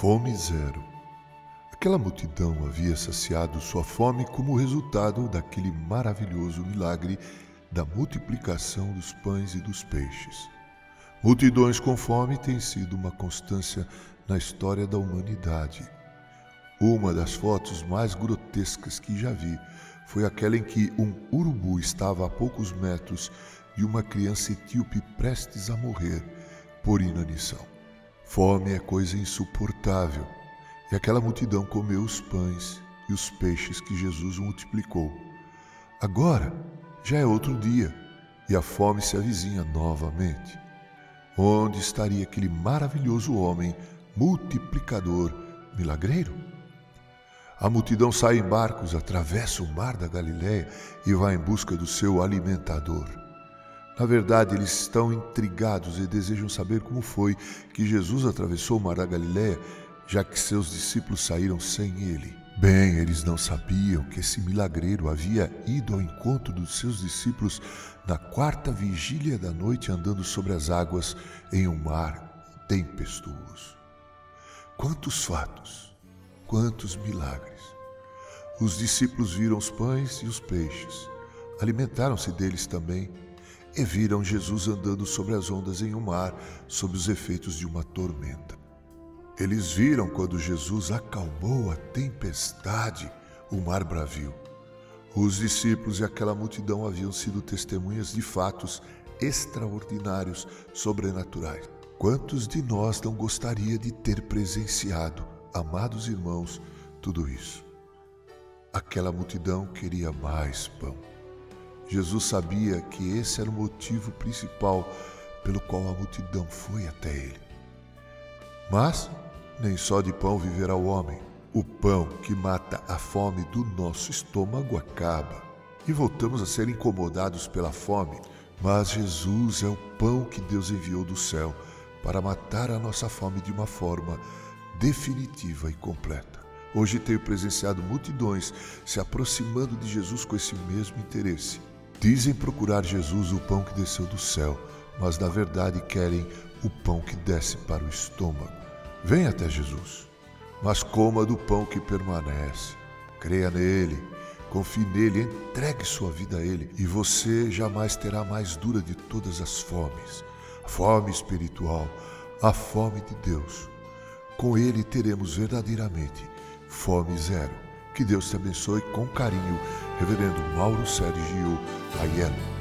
Fome zero. Aquela multidão havia saciado sua fome como resultado daquele maravilhoso milagre da multiplicação dos pães e dos peixes. Multidões com fome têm sido uma constância na história da humanidade. Uma das fotos mais grotescas que já vi foi aquela em que um urubu estava a poucos metros de uma criança etíope prestes a morrer por inanição. Fome é coisa insuportável, e aquela multidão comeu os pães e os peixes que Jesus multiplicou. Agora já é outro dia e a fome se avizinha novamente. Onde estaria aquele maravilhoso homem multiplicador, milagreiro? A multidão sai em barcos, atravessa o mar da Galiléia e vai em busca do seu alimentador. Na verdade, eles estão intrigados e desejam saber como foi que Jesus atravessou o mar da Galiléia, já que seus discípulos saíram sem ele. Bem, eles não sabiam que esse milagreiro havia ido ao encontro dos seus discípulos na quarta vigília da noite, andando sobre as águas em um mar tempestuoso. Quantos fatos, quantos milagres! Os discípulos viram os pães e os peixes, alimentaram-se deles também e viram Jesus andando sobre as ondas em um mar, sob os efeitos de uma tormenta. Eles viram quando Jesus acalmou a tempestade, o mar bravio. Os discípulos e aquela multidão haviam sido testemunhas de fatos extraordinários, sobrenaturais. Quantos de nós não gostaria de ter presenciado, amados irmãos, tudo isso? Aquela multidão queria mais pão. Jesus sabia que esse era o motivo principal pelo qual a multidão foi até ele. Mas nem só de pão viverá o homem. O pão que mata a fome do nosso estômago acaba e voltamos a ser incomodados pela fome. Mas Jesus é o pão que Deus enviou do céu para matar a nossa fome de uma forma definitiva e completa. Hoje tenho presenciado multidões se aproximando de Jesus com esse mesmo interesse. Dizem procurar Jesus, o pão que desceu do céu, mas na verdade querem o pão que desce para o estômago. Venha até Jesus, mas coma do pão que permanece. Creia nele, confie nele, entregue sua vida a ele, e você jamais terá mais dura de todas as fomes fome espiritual, a fome de Deus. Com ele teremos verdadeiramente fome zero. Que Deus te abençoe com carinho, Reverendo Mauro Sergio Aiello.